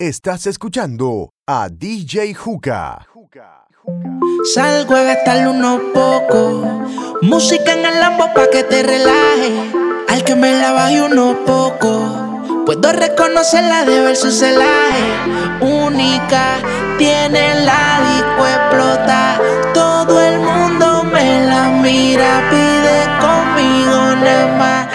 Estás escuchando a DJ Juca. Salgo a gastarle unos pocos. Música en el lambo pa' que te relaje. Al que me la baje unos pocos. Puedo reconocerla de ver su celaje. Única, tiene la disco explota. Todo el mundo me la mira, pide conmigo nada más.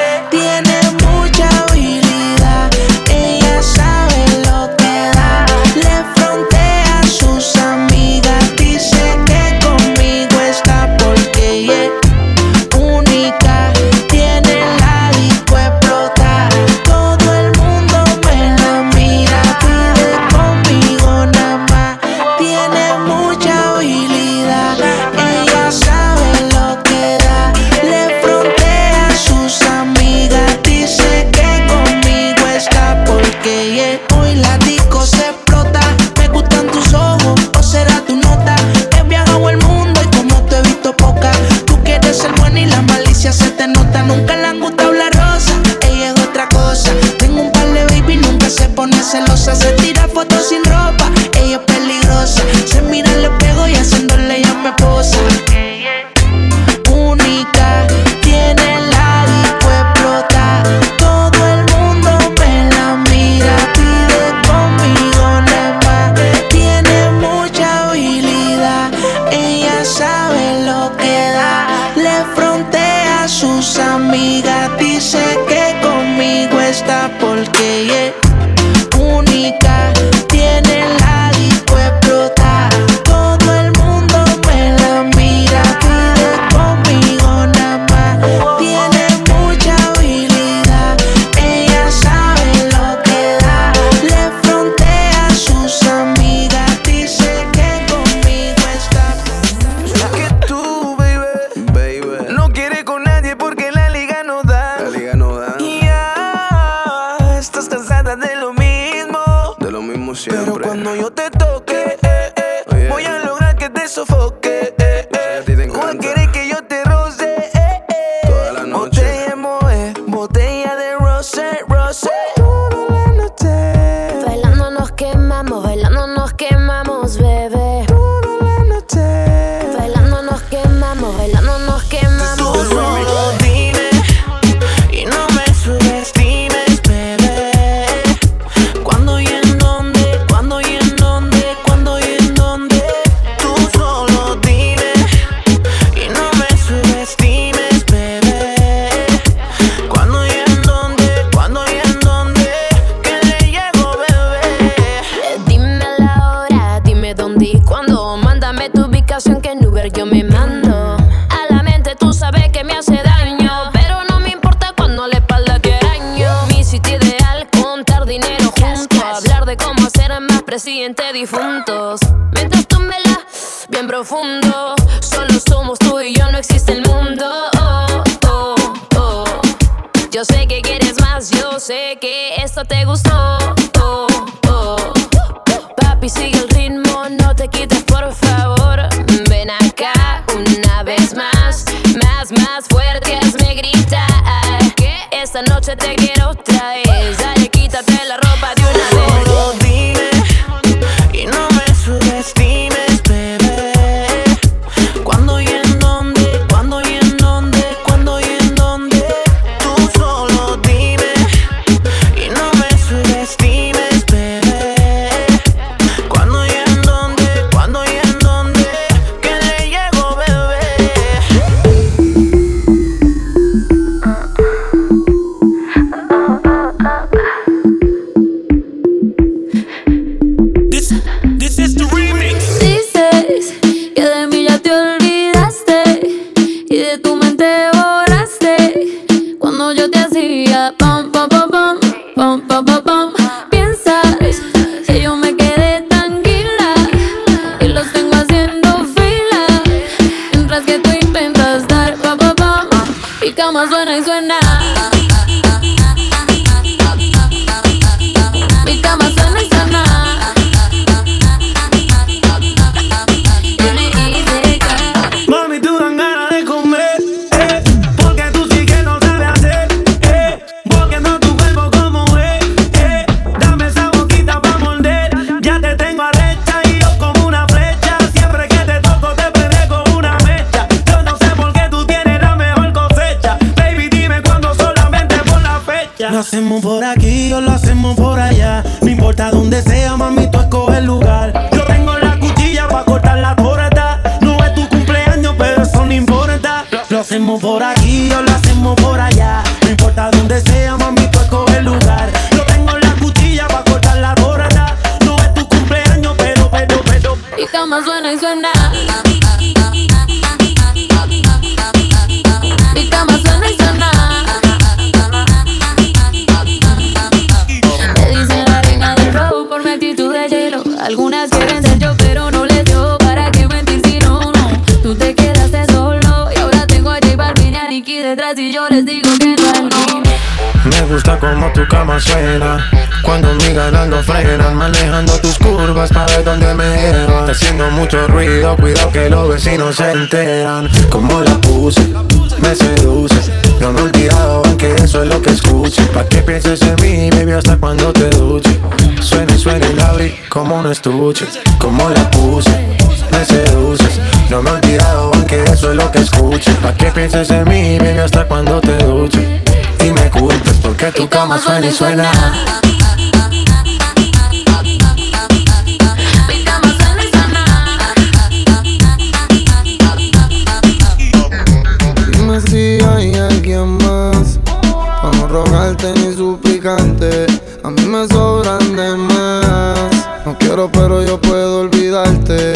y yo les digo que no es no. Me gusta como tu cama suena. Cuando mi ganando frenan Manejando tus curvas para ver dónde me llevan. Haciendo mucho ruido, cuidado que los vecinos se enteran. Como la puse, me seduce. No me he olvidado, aunque eso es lo que escuche. Pa' que pienses en mí, baby, hasta cuando te duche. Suena y suena y la como un estuche. Como la puse, me seduces. No me he olvidado, aunque eso es lo que escuche. Pa' que pienses en mí, baby, hasta cuando te duche. Y me culpes porque tu cama suena y suena. alguien más. No rogarte ni suplicarte, a mí me sobran de más. No quiero, pero yo puedo olvidarte.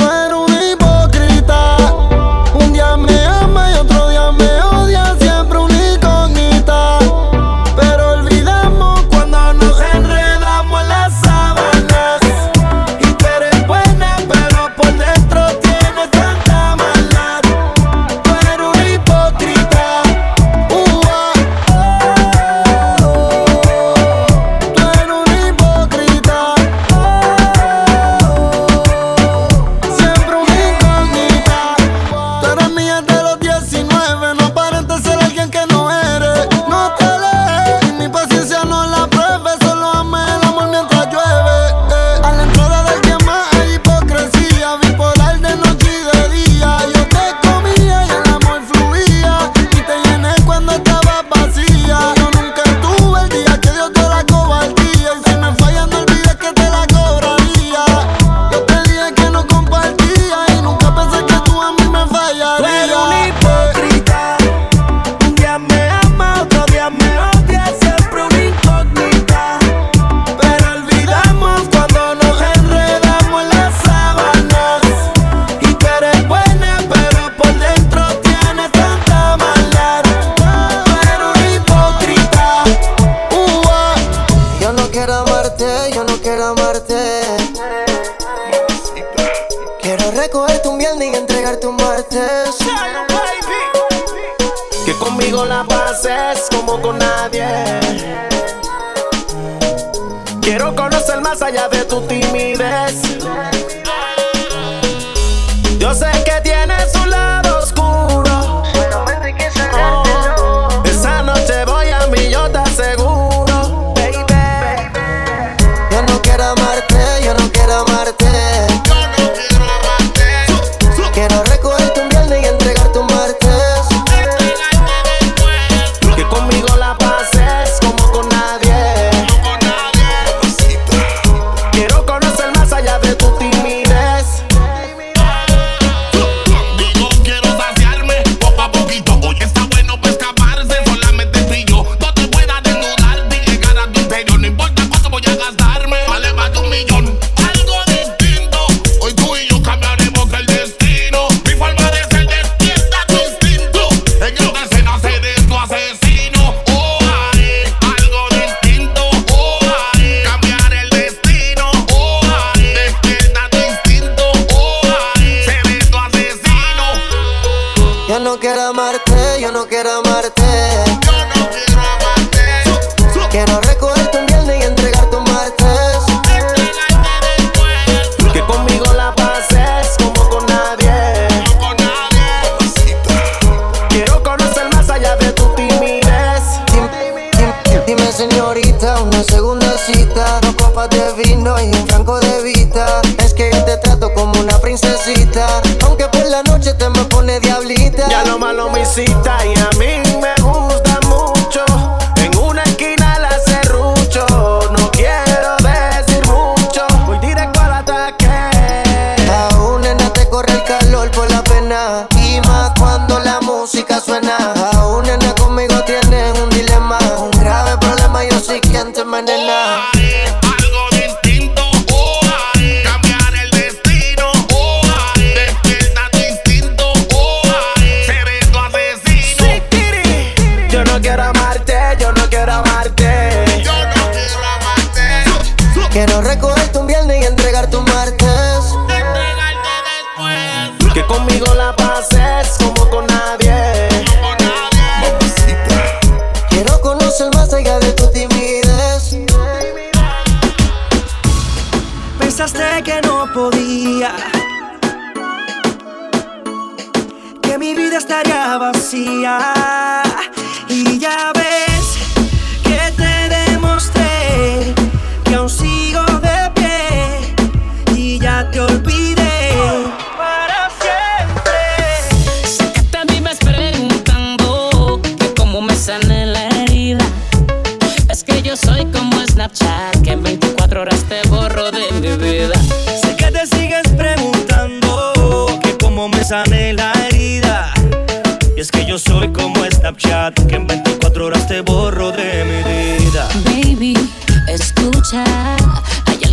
cosita y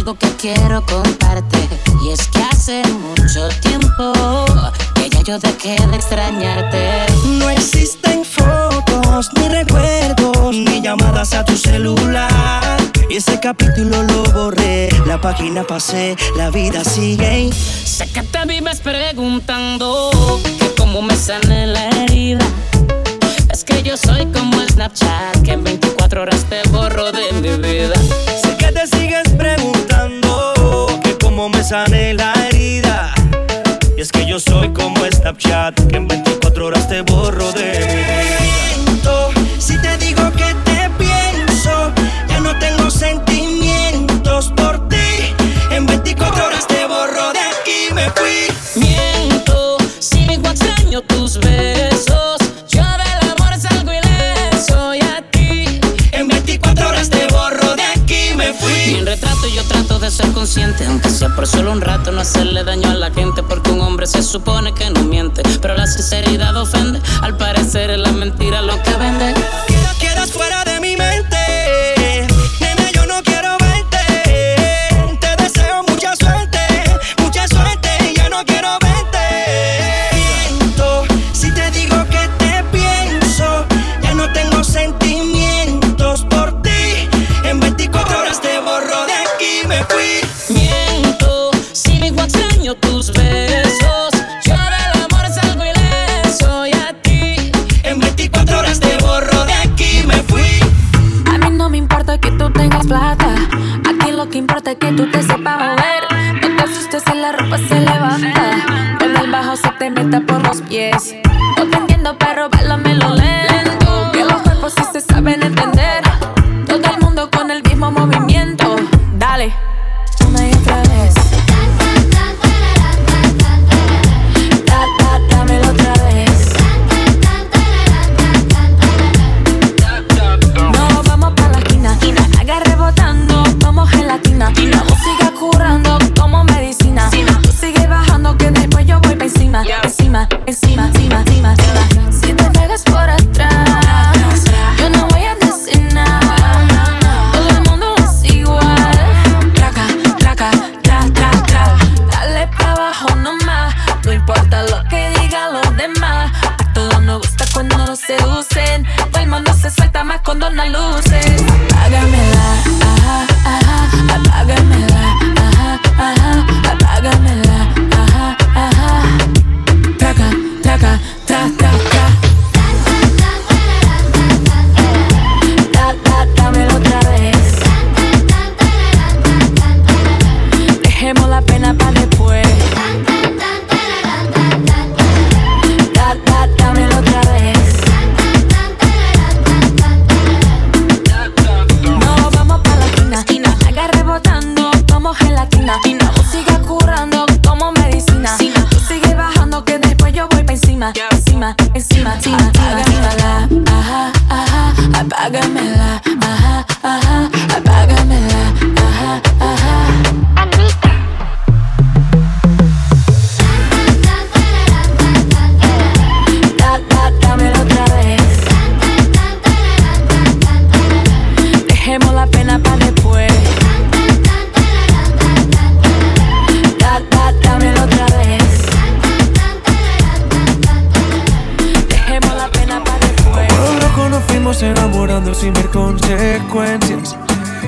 algo que quiero contarte. Y es que hace mucho tiempo que ya yo dejé de extrañarte. No existen fotos, ni recuerdos, ni llamadas a tu celular. Y ese capítulo lo borré, la página pasé, la vida sigue. Sé que te vives preguntando que cómo me sale la herida. Es que yo soy como el Snapchat, que en 24 horas te borro de mi vida. Sé que te sigues preguntando besaré la herida. Y es que yo soy como Snapchat, que en 24 horas te borro de mí. aunque sea por solo un rato, no hacerle daño a la gente, porque un hombre se supone que no miente, pero la sinceridad ofende, al parecer es la mentira lo que vende. buscando para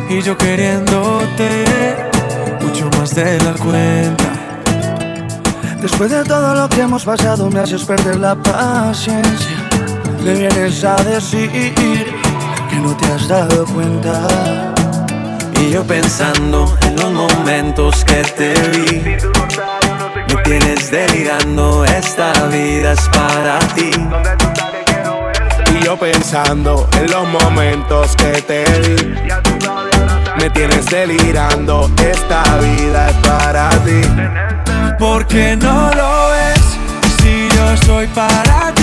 y yo queriéndote mucho más de la cuenta. Después de todo lo que hemos pasado, me haces perder la paciencia. Le vienes a decir que no te has dado cuenta. Y yo pensando en los momentos que te vi. Me tienes delirando, esta vida es para ti. Yo pensando en los momentos que te vi. Me tienes delirando, esta vida es para ti. ¿Por qué no lo ves? Si yo soy para ti,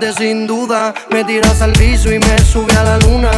sin duda, me tiras al piso y me sube a la luna.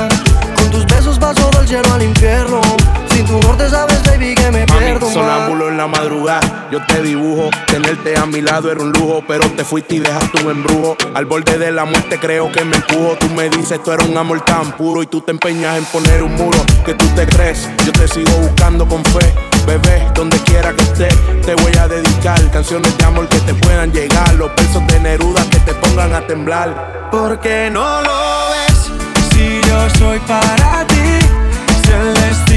Con tus besos paso del cielo al infierno, sin tu norte sabes baby que me pierdo. Sonámbulo en la madrugada, yo te dibujo. Tenerte a mi lado era un lujo, pero te fuiste y dejaste un embrujo. Al borde de la muerte creo que me empujo. Tú me dices, tú eres un amor tan puro y tú te empeñas en poner un muro. Que tú te crees, yo te sigo buscando con fe. Bebé, donde quiera que estés, te voy a dedicar canciones de amor que te puedan llegar. Los versos de Neruda que te pongan a temblar. ¿Por qué no lo ves? Si yo soy para ti, si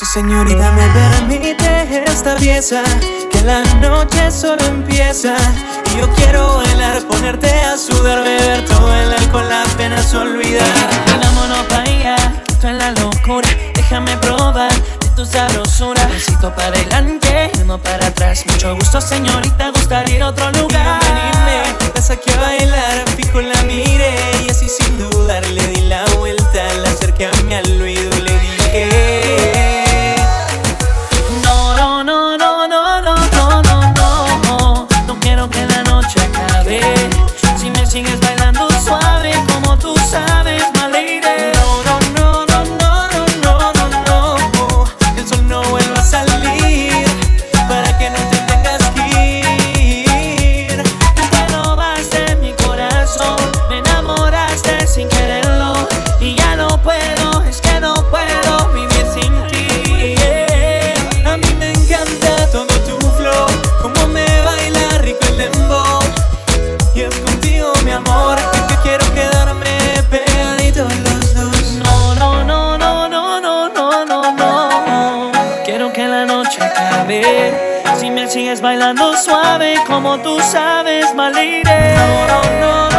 Gusto señorita, me permite esta pieza Que la noche solo empieza. Y yo quiero bailar, ponerte a sudar Beber todo el alcohol, apenas olvidar Vámonos pa' allá, esto es la locura. Déjame probar de tu sabrosura. Besito para adelante, uno para atrás. Mucho gusto señorita, gustaría ir a otro lugar. Venirme, vas aquí a bailar Fijo la miré. Y así sin dudar Le di la vuelta, la acerqué a mi al oído y le dije bailando suave Como tú sabes, no,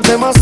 tú me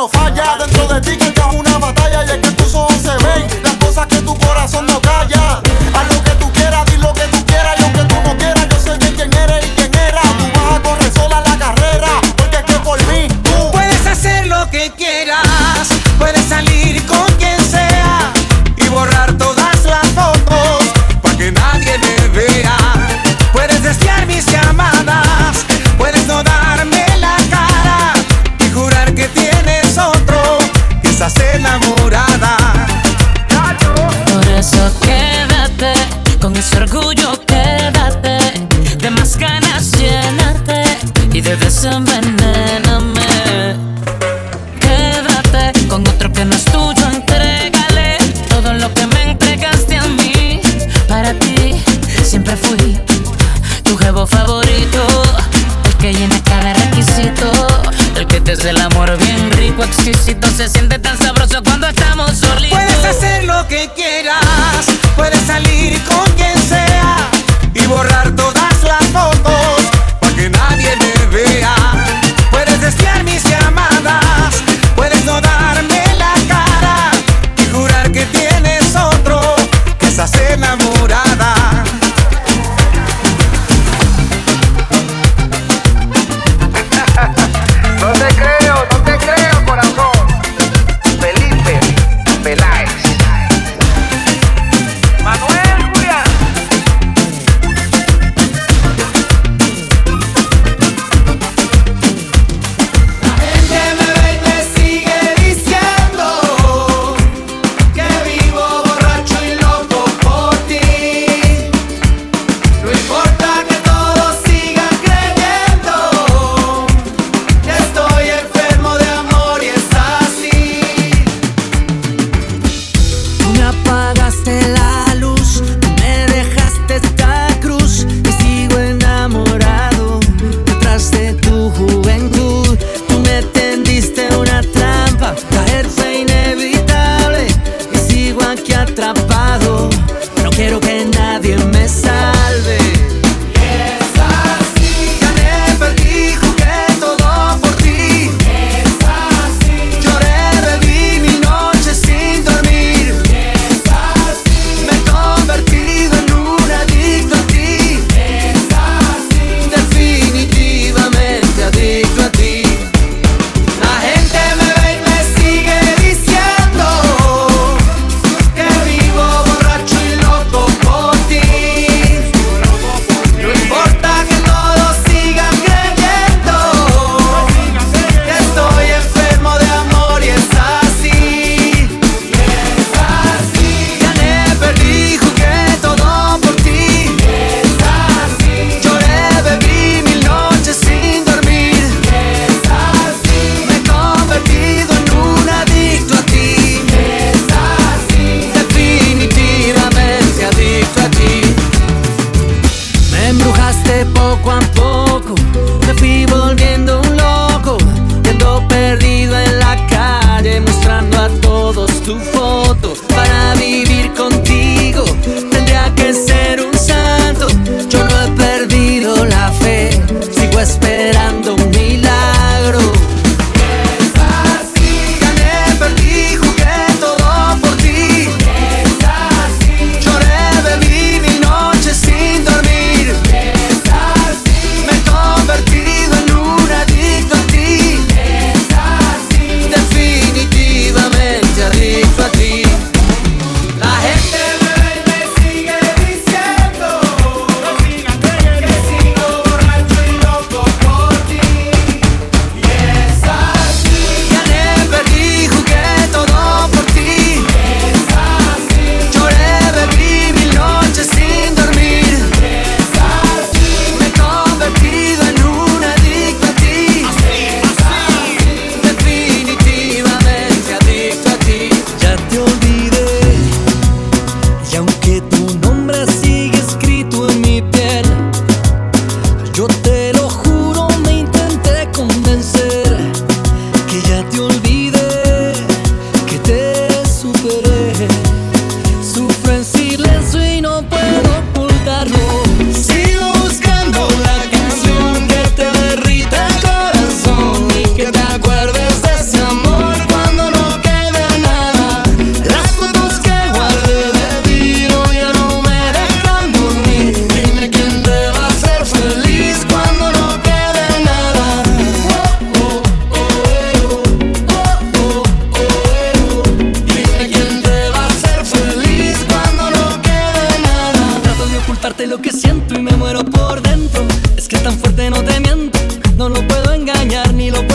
no falla. no lo puedo engañar ni lo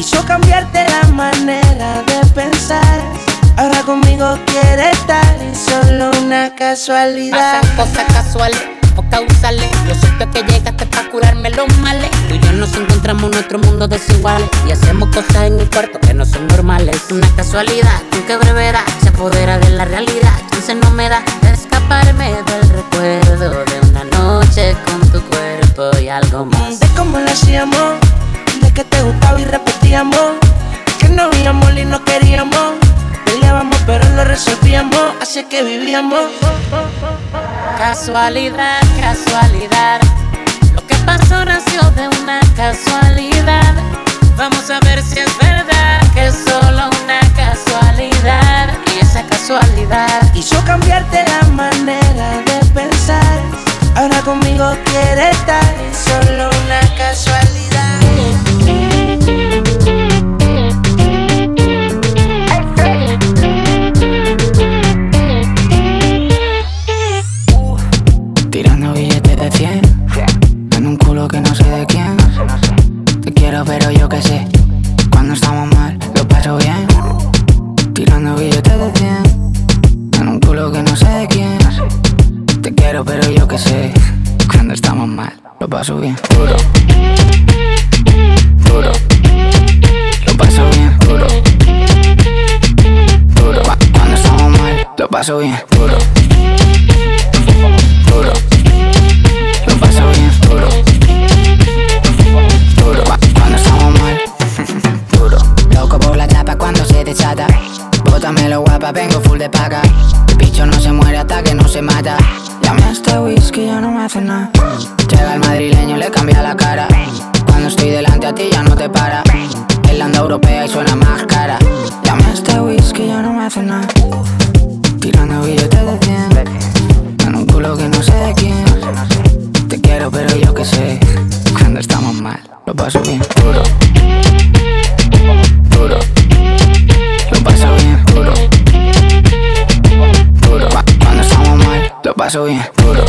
hizo cambiarte la manera de pensar. Ahora conmigo quiere estar, es solo una casualidad. Pasan cosas casuales o causales. Yo siento que llegaste para curarme los males. Tú y yo nos encontramos en nuestro mundo desiguales. Y hacemos cosas en el cuarto que no son normales. Es una casualidad con que brevedad se apodera de la realidad. Chance no me da de escaparme del recuerdo de una noche con tu cuerpo y algo más. De cómo lo hacíamos, que te gustaba y repetíamos. Que no había amor y no queríamos. Peleábamos pero lo resolvíamos, así que vivíamos. Casualidad, casualidad. Lo que pasó nació de una casualidad. Vamos a ver si es verdad que es solo una casualidad. Y esa casualidad hizo cambiarte la manera de pensar. Ahora conmigo quiere estar, es solo una casualidad. Cuando estamos mal lo paso bien. Tirando billetes de 100 En un culo que no sé quién. Te quiero pero yo que sé. Cuando estamos mal lo paso bien. Duro. Duro. Lo paso bien. Duro. Duro. Cu- Cuando estamos mal lo paso bien. Duro Guapa, vengo full de paga. El bicho no se muere hasta que no se mata. Llame a este whisky, ya no me hace nada. Llega el madrileño, le cambia la cara. Cuando estoy delante a ti ya no te para. El anda europea y suena más cara. Llame a este whisky, ya no me hace nada. Tirando billetes de 100 En un culo que no sé de quién. Te quiero pero yo que sé. Cuando estamos mal lo paso bien Duro paso bien. Duro.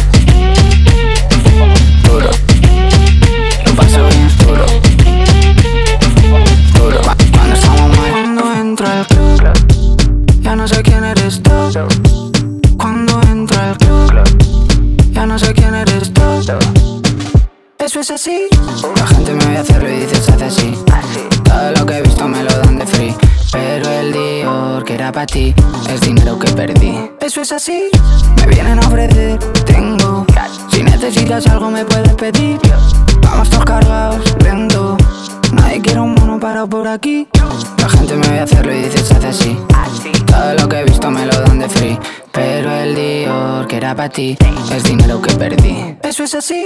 Duro. Lo paso bien. Duro. Duro. Cu- Cuando estamos mal Cuando entro al club Ya no sé quién eres tú. Cuando entro al club Ya no sé quién eres tú. Eso es así. La gente me ve hacerlo y dice se hace así. Todo lo que he visto me lo dan de free. Pero el Dior que era para ti Es dinero que perdí. Eso es así ti Es dinero que perdí. Eso es así.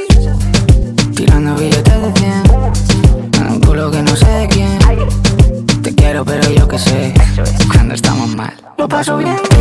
Tirando billetes de 100 En un culo que no sé de quién. Te quiero pero yo que sé Cuando estamos mal. Lo paso bien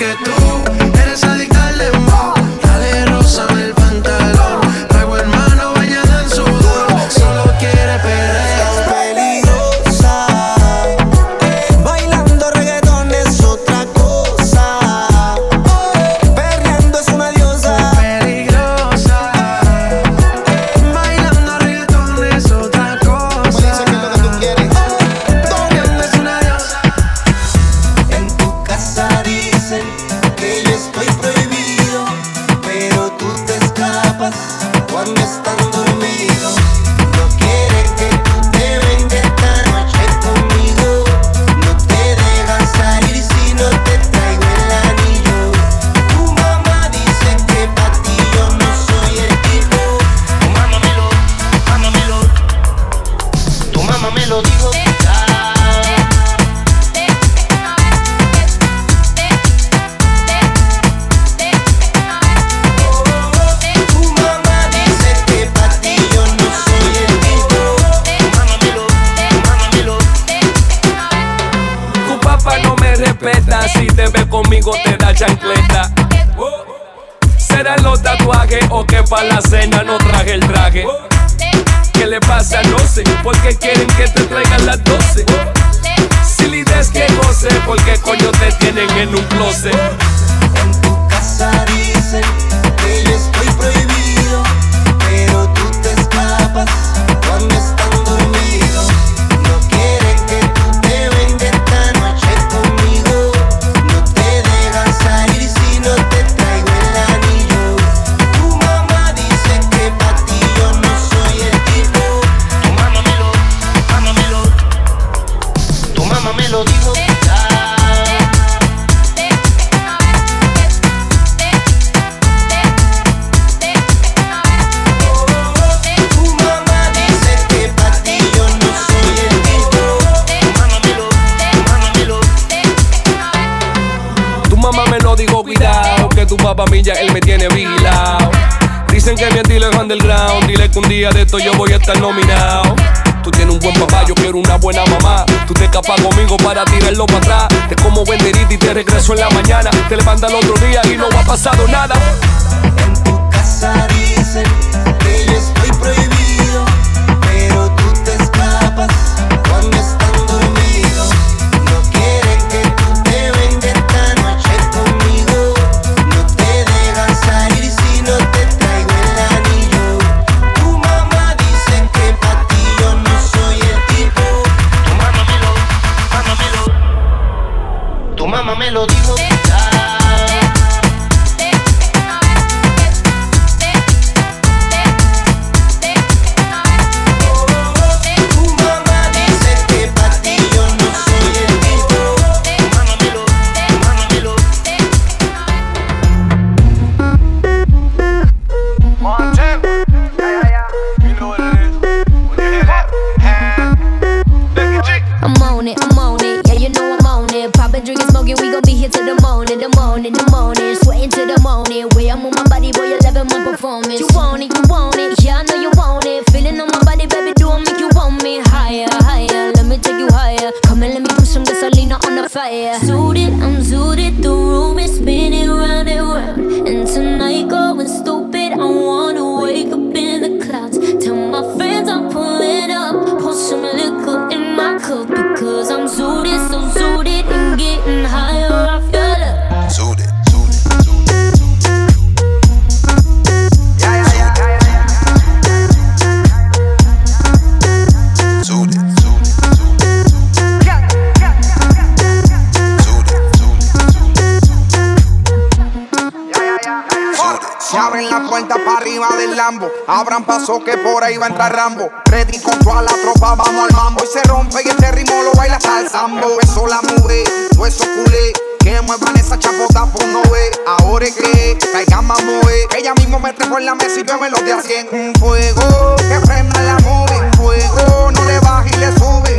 que tú. on it. Way I move my body, boy, you loving my performance. You want it, you want it. Abran paso que por ahí va a entrar Rambo. Ready con toda la tropa, vamos al mambo. Y se rompe y este ritmo lo baila hasta el. Eso la mueve, todo eso culé. Que muevan esa chapota por no ve. Ahora es que caigan más. Eh. Ella mismo me trajo en la mesa y yo me lo de a Un fuego que prenda la mueve. Un fuego no le baja y le sube.